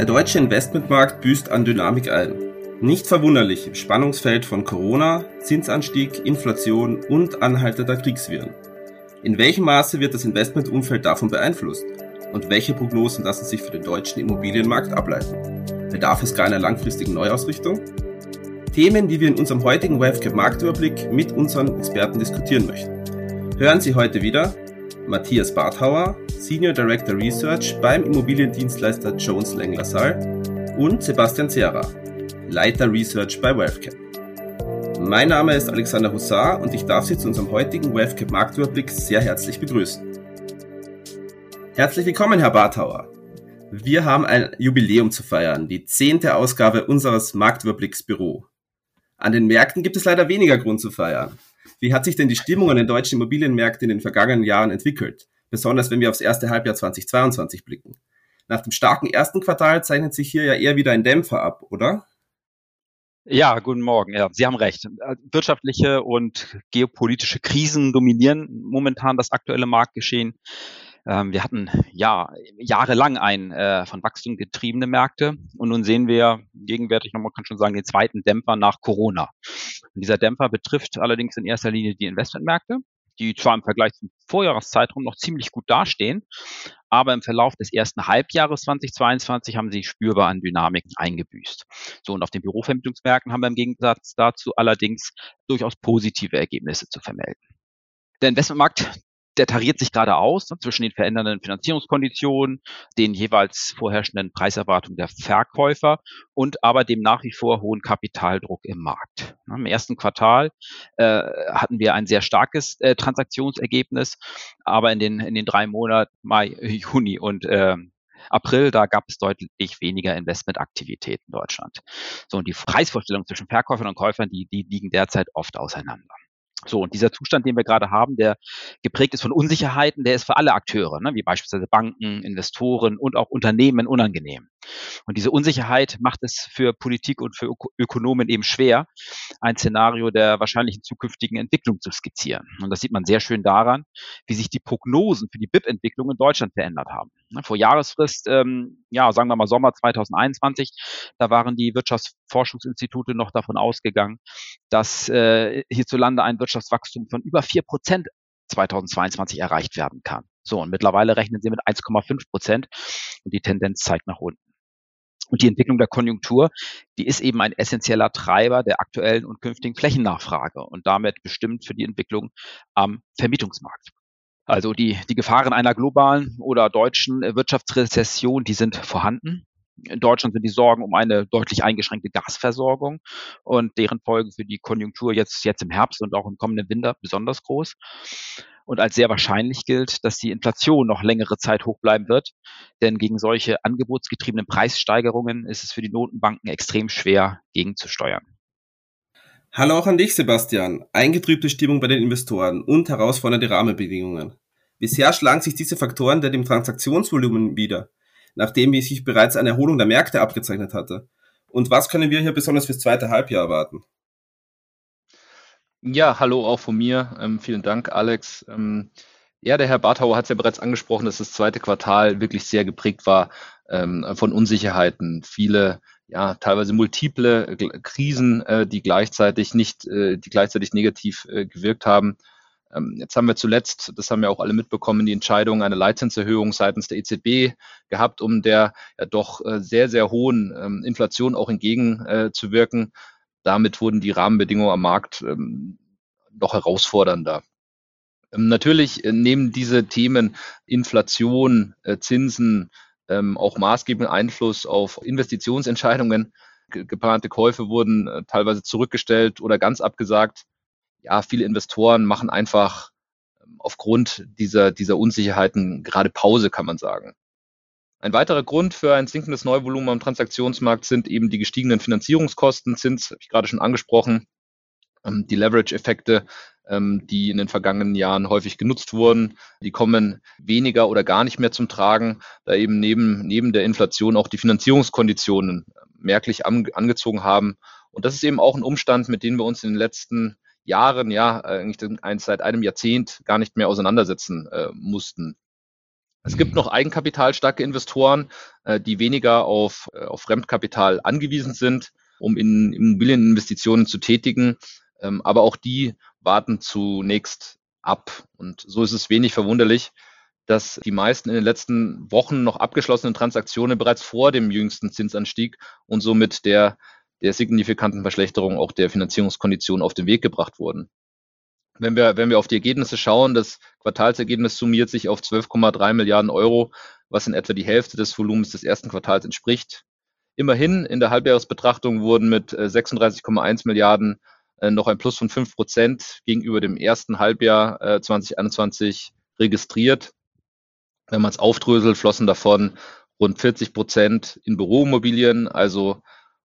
Der deutsche Investmentmarkt büßt an Dynamik ein. Nicht verwunderlich im Spannungsfeld von Corona, Zinsanstieg, Inflation und anhaltender Kriegswirren. In welchem Maße wird das Investmentumfeld davon beeinflusst? Und welche Prognosen lassen sich für den deutschen Immobilienmarkt ableiten? Bedarf es gar einer langfristigen Neuausrichtung? Themen, die wir in unserem heutigen WaveCap Marktüberblick mit unseren Experten diskutieren möchten. Hören Sie heute wieder Matthias Barthauer, Senior Director Research beim Immobiliendienstleister Jones Lang LaSalle und Sebastian Zera, Leiter Research bei WealthCap. Mein Name ist Alexander Hussar und ich darf Sie zu unserem heutigen WealthCap Marktüberblick sehr herzlich begrüßen. Herzlich willkommen, Herr Barthauer. Wir haben ein Jubiläum zu feiern, die zehnte Ausgabe unseres Marktüberblicks-Büro. An den Märkten gibt es leider weniger Grund zu feiern. Wie hat sich denn die Stimmung an den deutschen Immobilienmärkten in den vergangenen Jahren entwickelt? Besonders wenn wir aufs erste Halbjahr 2022 blicken. Nach dem starken ersten Quartal zeichnet sich hier ja eher wieder ein Dämpfer ab, oder? Ja, guten Morgen. Ja, Sie haben recht. Wirtschaftliche und geopolitische Krisen dominieren momentan das aktuelle Marktgeschehen. Ähm, wir hatten ja jahrelang ein äh, von Wachstum getriebene Märkte und nun sehen wir gegenwärtig noch, man kann schon sagen, den zweiten Dämpfer nach Corona. Und dieser Dämpfer betrifft allerdings in erster Linie die Investmentmärkte, die zwar im Vergleich zum Vorjahreszeitraum noch ziemlich gut dastehen, aber im Verlauf des ersten Halbjahres 2022 haben sie spürbar an Dynamiken eingebüßt. So, und auf den Bürovermittlungsmärkten haben wir im Gegensatz dazu allerdings durchaus positive Ergebnisse zu vermelden. Der Investmentmarkt, der tariert sich gerade aus ne, zwischen den verändernden Finanzierungskonditionen, den jeweils vorherrschenden Preiserwartungen der Verkäufer und aber dem nach wie vor hohen Kapitaldruck im Markt. Ne, Im ersten Quartal äh, hatten wir ein sehr starkes äh, Transaktionsergebnis, aber in den, in den drei Monaten Mai, Juni und äh, April, da gab es deutlich weniger Investmentaktivität in Deutschland. So, und die Preisvorstellungen zwischen Verkäufern und Käufern, die, die liegen derzeit oft auseinander. So, und dieser Zustand, den wir gerade haben, der geprägt ist von Unsicherheiten, der ist für alle Akteure, ne, wie beispielsweise Banken, Investoren und auch Unternehmen unangenehm. Und diese Unsicherheit macht es für Politik und für Ökonomen eben schwer, ein Szenario der wahrscheinlichen zukünftigen Entwicklung zu skizzieren. Und das sieht man sehr schön daran, wie sich die Prognosen für die BIP-Entwicklung in Deutschland verändert haben. Ne, vor Jahresfrist, ähm, ja, sagen wir mal Sommer 2021, da waren die Wirtschaftsforschungsinstitute noch davon ausgegangen, dass äh, hierzulande ein Wirtschaftswachstum von über vier Prozent 2022 erreicht werden kann. So, und mittlerweile rechnen sie mit 1,5 Prozent und die Tendenz zeigt nach unten. Und die Entwicklung der Konjunktur, die ist eben ein essentieller Treiber der aktuellen und künftigen Flächennachfrage und damit bestimmt für die Entwicklung am Vermietungsmarkt. Also die, die Gefahren einer globalen oder deutschen Wirtschaftsrezession, die sind vorhanden. In Deutschland sind die Sorgen um eine deutlich eingeschränkte Gasversorgung und deren Folgen für die Konjunktur jetzt, jetzt im Herbst und auch im kommenden Winter besonders groß. Und als sehr wahrscheinlich gilt, dass die Inflation noch längere Zeit hoch bleiben wird. Denn gegen solche angebotsgetriebenen Preissteigerungen ist es für die Notenbanken extrem schwer gegenzusteuern. Hallo auch an dich, Sebastian. Eingetrübte Stimmung bei den Investoren und herausfordernde Rahmenbedingungen. Bisher schlagen sich diese Faktoren der dem Transaktionsvolumen wieder, nachdem sich bereits eine Erholung der Märkte abgezeichnet hatte. Und was können wir hier besonders fürs zweite Halbjahr erwarten? Ja, hallo auch von mir. Ähm, vielen Dank, Alex. Ähm, ja, der Herr Barthauer hat es ja bereits angesprochen, dass das zweite Quartal wirklich sehr geprägt war ähm, von Unsicherheiten. Viele, ja, teilweise multiple Krisen, äh, die gleichzeitig nicht, äh, die gleichzeitig negativ äh, gewirkt haben. Ähm, jetzt haben wir zuletzt, das haben wir auch alle mitbekommen, die Entscheidung einer Leitzinserhöhung seitens der EZB gehabt, um der ja doch äh, sehr, sehr hohen ähm, Inflation auch entgegenzuwirken damit wurden die Rahmenbedingungen am Markt ähm, noch herausfordernder. Natürlich äh, nehmen diese Themen Inflation, äh, Zinsen auch maßgebenden Einfluss auf Investitionsentscheidungen. Ge geplante Käufe wurden äh, teilweise zurückgestellt oder ganz abgesagt. Ja, viele Investoren machen einfach ähm, aufgrund dieser, dieser Unsicherheiten gerade Pause, kann man sagen. Ein weiterer Grund für ein sinkendes Neuvolumen am Transaktionsmarkt sind eben die gestiegenen Finanzierungskosten, Zins, habe ich gerade schon angesprochen, ähm, die Leverage-Effekte, ähm, die in den vergangenen Jahren häufig genutzt wurden, die kommen weniger oder gar nicht mehr zum Tragen, da eben neben, neben der Inflation auch die Finanzierungskonditionen äh, merklich angezogen haben. Und das ist eben auch ein Umstand, mit dem wir uns in den letzten Jahren, ja, eigentlich seit einem Jahrzehnt gar nicht mehr auseinandersetzen äh, mussten. Es gibt noch eigenkapitalstarke Investoren, äh, die weniger auf, äh, auf Fremdkapital angewiesen sind, um in Immobilieninvestitionen zu tätigen. Ähm, aber auch die warten zunächst ab. Und so ist es wenig verwunderlich, dass die meisten in den letzten Wochen noch abgeschlossenen Transaktionen bereits vor dem jüngsten Zinsanstieg und somit der, der signifikanten Verschlechterung auch der Finanzierungskonditionen auf den Weg gebracht wurden wenn wir, wenn wir auf die Ergebnisse schauen, das Quartalsergebnis summiert sich auf 12,3 Milliarden Euro, was in etwa die Hälfte des Volumens des ersten Quartals entspricht. Immerhin in der Halbjahresbetrachtung wurden mit 36,1 äh, Milliarden äh, noch ein Plus von 5 Prozent gegenüber dem ersten Halbjahr 2021 äh, registriert. Wenn man es aufdröselt, flossen davon rund 40 Prozent in Büroimmobilien, also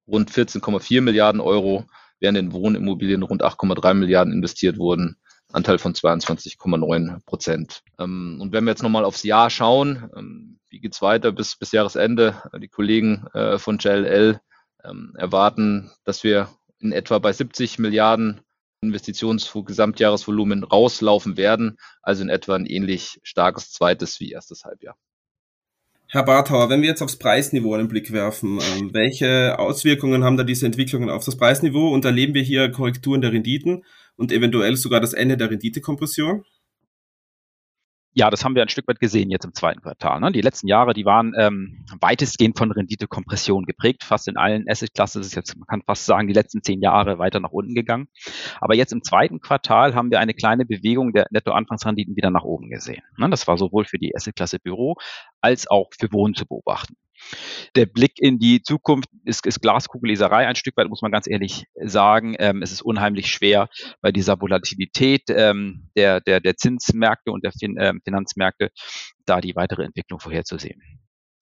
rund 14,4 Milliarden Euro, während in Wohnimmobilien rund 8,3 Milliarden investiert wurden. Anteil von 22,9 Prozent. Ähm, und wenn wir jetzt nochmal aufs Jahr schauen, ähm, wie geht's weiter bis, bis Jahresende? Die Kollegen äh, von JLL ähm, erwarten, dass wir in etwa bei 70 Milliarden Investitionsgesamtjahresvolumen rauslaufen werden, also in etwa ein ähnlich starkes zweites wie erstes Halbjahr. Herr Barthauer, wenn wir jetzt aufs Preisniveau einen Blick werfen, welche Auswirkungen haben da diese Entwicklungen auf das Preisniveau und erleben wir hier Korrekturen der Renditen? und eventuell sogar das Ende der Renditekompression? Ja, das haben wir ein Stück weit gesehen jetzt im zweiten Quartal. Ne? Die letzten Jahre, die waren ähm, weitestgehend von Renditekompression geprägt. Fast in allen Assetklassen ist jetzt, man kann fast sagen, die letzten zehn Jahre weiter nach unten gegangen. Aber jetzt im zweiten Quartal haben wir eine kleine Bewegung der Nettoanfangsrenditen wieder nach oben gesehen. Ne? Das war sowohl für die Assetklasse Büro als auch für Wohnen zu beobachten. Der Blick in die Zukunft ist, ist Glaskugelleserei ein Stück weit, muss man ganz ehrlich sagen. Ähm, es ist unheimlich schwer bei dieser Volatilität ähm, der, der, der Zinsmärkte und der fin äh, Finanzmärkte da die weitere Entwicklung vorherzusehen.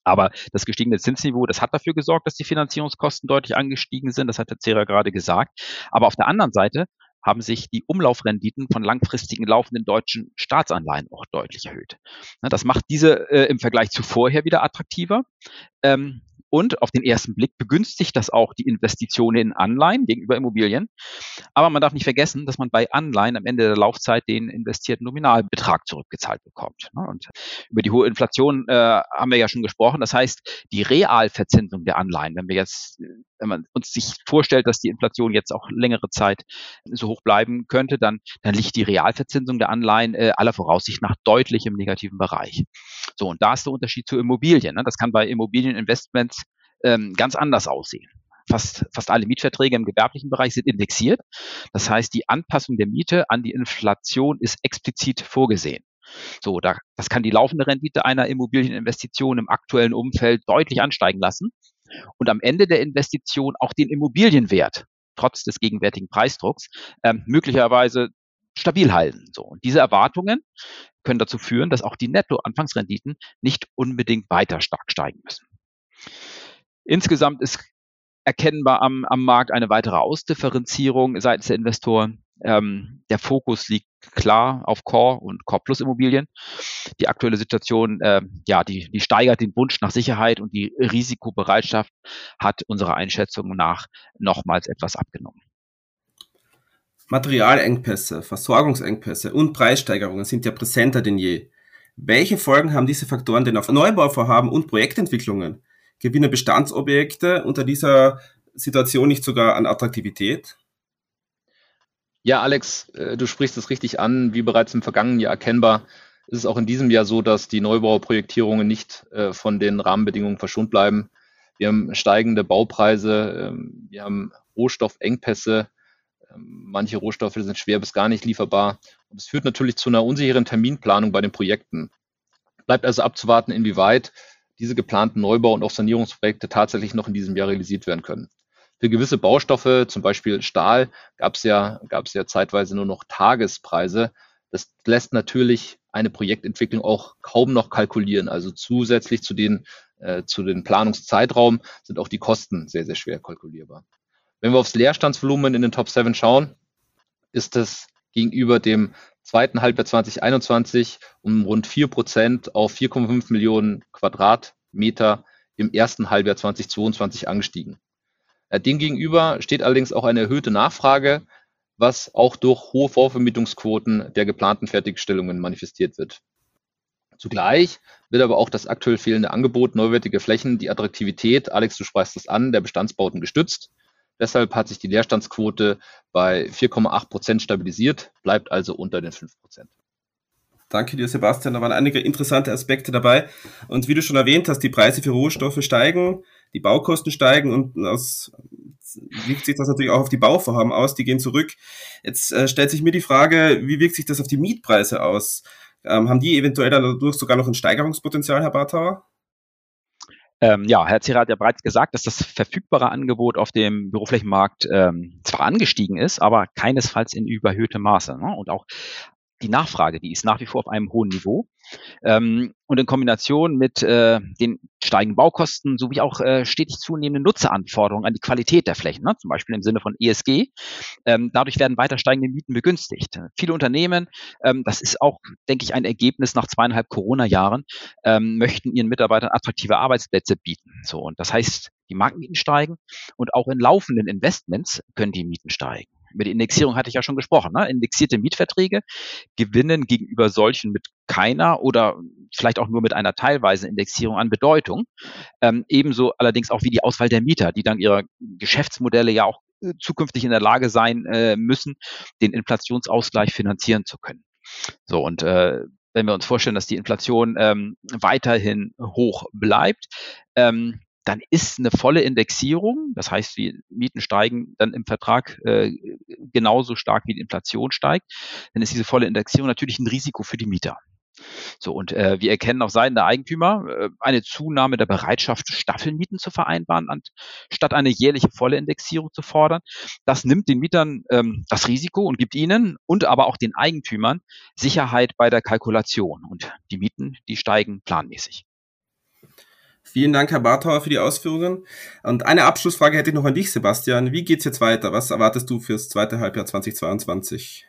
Aber das gestiegene Zinsniveau, das hat dafür gesorgt, dass die Finanzierungskosten deutlich angestiegen sind. Das hat der Zera gerade gesagt. Aber auf der anderen Seite haben sich die Umlaufrenditen von langfristigen laufenden deutschen Staatsanleihen auch deutlich erhöht. Das macht diese äh, im Vergleich zu vorher wieder attraktiver. Ähm, und auf den ersten Blick begünstigt das auch die Investitionen in Anleihen gegenüber Immobilien. Aber man darf nicht vergessen, dass man bei Anleihen am Ende der Laufzeit den investierten Nominalbetrag zurückgezahlt bekommt. Ne? Und über die hohe Inflation äh, haben wir ja schon gesprochen. Das heißt, die Realverzinsung der Anleihen, wenn wir jetzt, wenn man uns sich vorstellt, dass die Inflation jetzt auch längere Zeit so hoch bleiben könnte, dann, dann liegt die Realverzinsung der Anleihen äh, aller Voraussicht nach deutlich im negativen Bereich. So, und da ist der Unterschied zu Immobilien. Ne? Das kann bei Immobilieninvestments ähm, ganz anders aussehen. Fast, fast alle Mietverträge im gewerblichen Bereich sind indexiert. Das heißt, die Anpassung der Miete an die Inflation ist explizit vorgesehen. So, da, das kann die laufende Rendite einer Immobilieninvestition im aktuellen Umfeld deutlich ansteigen lassen und am Ende der Investition auch den Immobilienwert trotz des gegenwärtigen Preisdrucks ähm, möglicherweise stabil halten. So, und diese Erwartungen können dazu führen, dass auch die Nettoanfangsrenditen nicht unbedingt weiter stark steigen müssen. Insgesamt ist erkennbar am, am Markt eine weitere Ausdifferenzierung seitens der Investoren. Ähm, der Fokus liegt klar auf Core und Core Plus Immobilien. Die aktuelle Situation, äh, ja, die, die steigert den Wunsch nach Sicherheit und die Risikobereitschaft hat unserer Einschätzung nach nochmals etwas abgenommen. Materialengpässe, Versorgungsengpässe und Preissteigerungen sind ja präsenter denn je. Welche Folgen haben diese Faktoren denn auf Neubauvorhaben und Projektentwicklungen? Gewinnen Bestandsobjekte unter dieser Situation nicht sogar an Attraktivität? Ja, Alex, äh, du sprichst es richtig an. Wie bereits im vergangenen Jahr erkennbar, ist es auch in diesem Jahr so, dass die Neubauprojektierungen nicht äh, von den Rahmenbedingungen verschont bleiben. Wir haben steigende Baupreise, ähm, wir haben Rohstoffengpässe, ähm, manche Rohstoffe sind schwer bis gar nicht lieferbar. Und es führt natürlich zu einer unsicheren Terminplanung bei den Projekten. Bleibt also abzuwarten, inwieweit diese geplanten Neubau- und auch Sanierungsprojekte tatsächlich noch in diesem Jahr realisiert werden können. Für gewisse Baustoffe, zum Beispiel Stahl, gab es ja, gab es ja zeitweise nur noch Tagespreise. Das lässt natürlich eine Projektentwicklung auch kaum noch kalkulieren. Also zusätzlich zu den, äh, zu den Planungszeitraum sind auch die Kosten sehr, sehr schwer kalkulierbar. Wenn wir aufs Leerstandsvolumen in den Top 7 schauen, ist es gegenüber dem zweiten Halbjahr 2021 um rund 4 Prozent auf 4,5 Millionen Quadratmeter im ersten Halbjahr 2022 angestiegen. Äh, demgegenüber steht allerdings auch eine erhöhte Nachfrage, was auch durch hohe Vorvermietungsquoten der geplanten Fertigstellungen manifestiert wird. Zugleich wird aber auch das aktuell fehlende Angebot neuwertige Flächen, die Attraktivität, Alex, du sprichst das an, der Bestandsbauten gestützt. Deshalb hat sich die Leerstandsquote bei 4,8 Prozent stabilisiert, bleibt also unter den 5 Prozent. Danke dir, Sebastian. Da waren einige interessante Aspekte dabei. Und wie du schon erwähnt hast, die Preise für Rohstoffe steigen, die Baukosten steigen und aus, wirkt sich das natürlich auch auf die Bauvorhaben aus, die gehen zurück. Jetzt äh, stellt sich mir die Frage, wie wirkt sich das auf die Mietpreise aus? Ähm, haben die eventuell dadurch sogar noch ein Steigerungspotenzial, Herr Bartauer? Ähm, ja, Herr Zierer hat ja bereits gesagt, dass das verfügbare Angebot auf dem Büroflächenmarkt ähm, zwar angestiegen ist, aber keinesfalls in überhöhtem Maße. Ne? Und auch die Nachfrage, die ist nach wie vor auf einem hohen Niveau. Ähm, und in Kombination mit äh, den steigenden Baukosten sowie auch äh, stetig zunehmenden Nutzeranforderungen an die Qualität der Flächen, ne? zum Beispiel im Sinne von ESG. Ähm, dadurch werden weiter steigende Mieten begünstigt. Viele Unternehmen, ähm, das ist auch, denke ich, ein Ergebnis nach zweieinhalb Corona-Jahren, ähm, möchten ihren Mitarbeitern attraktive Arbeitsplätze bieten. So und das heißt, die Marktmieten steigen und auch in laufenden Investments können die Mieten steigen. Über die Indexierung hatte ich ja schon gesprochen. Ne? Indexierte Mietverträge gewinnen gegenüber solchen mit keiner oder vielleicht auch nur mit einer teilweisen Indexierung an Bedeutung. Ähm, ebenso allerdings auch wie die Auswahl der Mieter, die dann ihre Geschäftsmodelle ja auch äh, zukünftig in der Lage sein äh, müssen, den Inflationsausgleich finanzieren zu können. So und äh, wenn wir uns vorstellen, dass die Inflation ähm, weiterhin hoch bleibt, ähm, dann ist eine volle Indexierung, das heißt, die Mieten steigen dann im Vertrag äh, genauso stark wie die Inflation steigt, dann ist diese volle Indexierung natürlich ein Risiko für die Mieter. So, und äh, wir erkennen auf Seiten der Eigentümer äh, eine Zunahme der Bereitschaft, Staffelmieten zu vereinbaren, anstatt eine jährliche volle Indexierung zu fordern. Das nimmt den Mietern ähm, das Risiko und gibt ihnen und aber auch den Eigentümern Sicherheit bei der Kalkulation. Und die Mieten, die steigen planmäßig. Vielen Dank, Herr Barthauer, für die Ausführungen. Und eine Abschlussfrage hätte ich noch an dich, Sebastian. Wie geht's jetzt weiter? Was erwartest du fürs zweite Halbjahr 2022?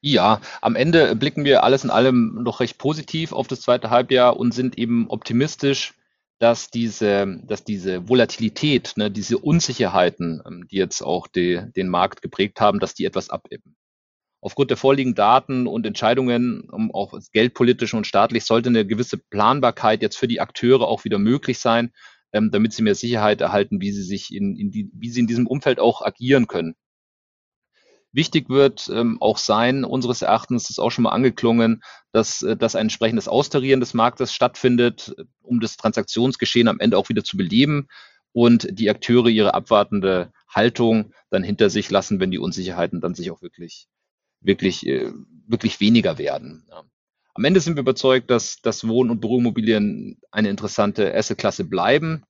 Ja, am Ende blicken wir alles in allem noch recht positiv auf das zweite Halbjahr und sind eben optimistisch, dass diese, dass diese Volatilität, ne, diese Unsicherheiten, ähm, die jetzt auch die, den Markt geprägt haben, dass die etwas abebben aufgrund der vorliegenden Daten und Entscheidungen, um auch geldpolitisch und staatlich, sollte eine gewisse Planbarkeit jetzt für die Akteure auch wieder möglich sein, ähm, damit sie mehr Sicherheit erhalten, wie sie sich in, in die, wie sie in diesem Umfeld auch agieren können. Wichtig wird ähm, auch sein, unseres Erachtens ist auch schon mal angeklungen, dass, äh, dass ein entsprechendes Austarieren des Marktes stattfindet, um das Transaktionsgeschehen am Ende auch wieder zu beleben und die Akteure ihre abwartende Haltung dann hinter sich lassen, wenn die Unsicherheiten dann sich auch wirklich wirklich, äh, wirklich weniger werden. Am Ende sind wir überzeugt, dass, dass Wohn- und Büroimmobilien eine interessante Assetklasse bleiben.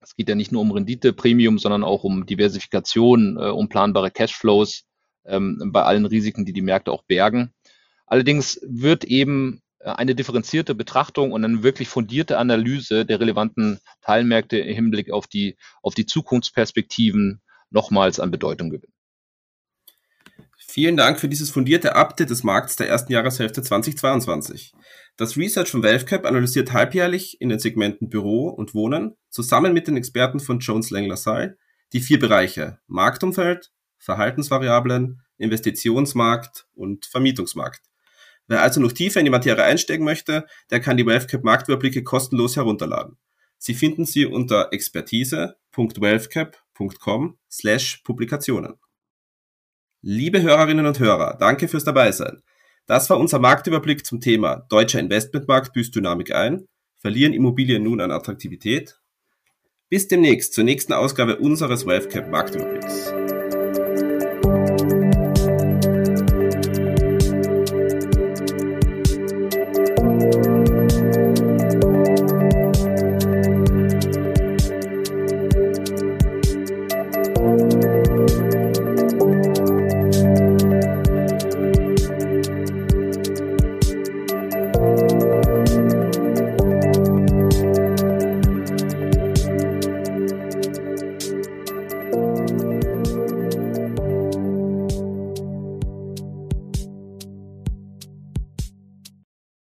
Es geht ja nicht nur um Rendite, Premium, sondern auch um Diversifikation, äh, um planbare Cashflows ähm, bei allen Risiken, die die Märkte auch bergen. Allerdings wird eben äh, eine differenzierte Betrachtung und eine wirklich fundierte Analyse der relevanten Teilmärkte im Hinblick auf die, auf die Zukunftsperspektiven nochmals an Bedeutung gewinnen. Vielen Dank für dieses fundierte Update des Markts der ersten Jahreshälfte 2022. Das Research von WealthCap analysiert halbjährlich in den Segmenten Büro und Wohnen zusammen mit den Experten von Jones Lang LaSalle die vier Bereiche Marktumfeld, Verhaltensvariablen, Investitionsmarkt und Vermietungsmarkt. Wer also noch tiefer in die Materie einsteigen möchte, der kann die WealthCap Marktüberblicke kostenlos herunterladen. Sie finden sie unter expertise.wealthcap.com slash Publikationen. Liebe Hörerinnen und Hörer, danke fürs Dabeisein. Das war unser Marktüberblick zum Thema Deutscher Investmentmarkt büßt Dynamik ein, verlieren Immobilien nun an Attraktivität? Bis demnächst zur nächsten Ausgabe unseres WealthCap Marktüberblicks.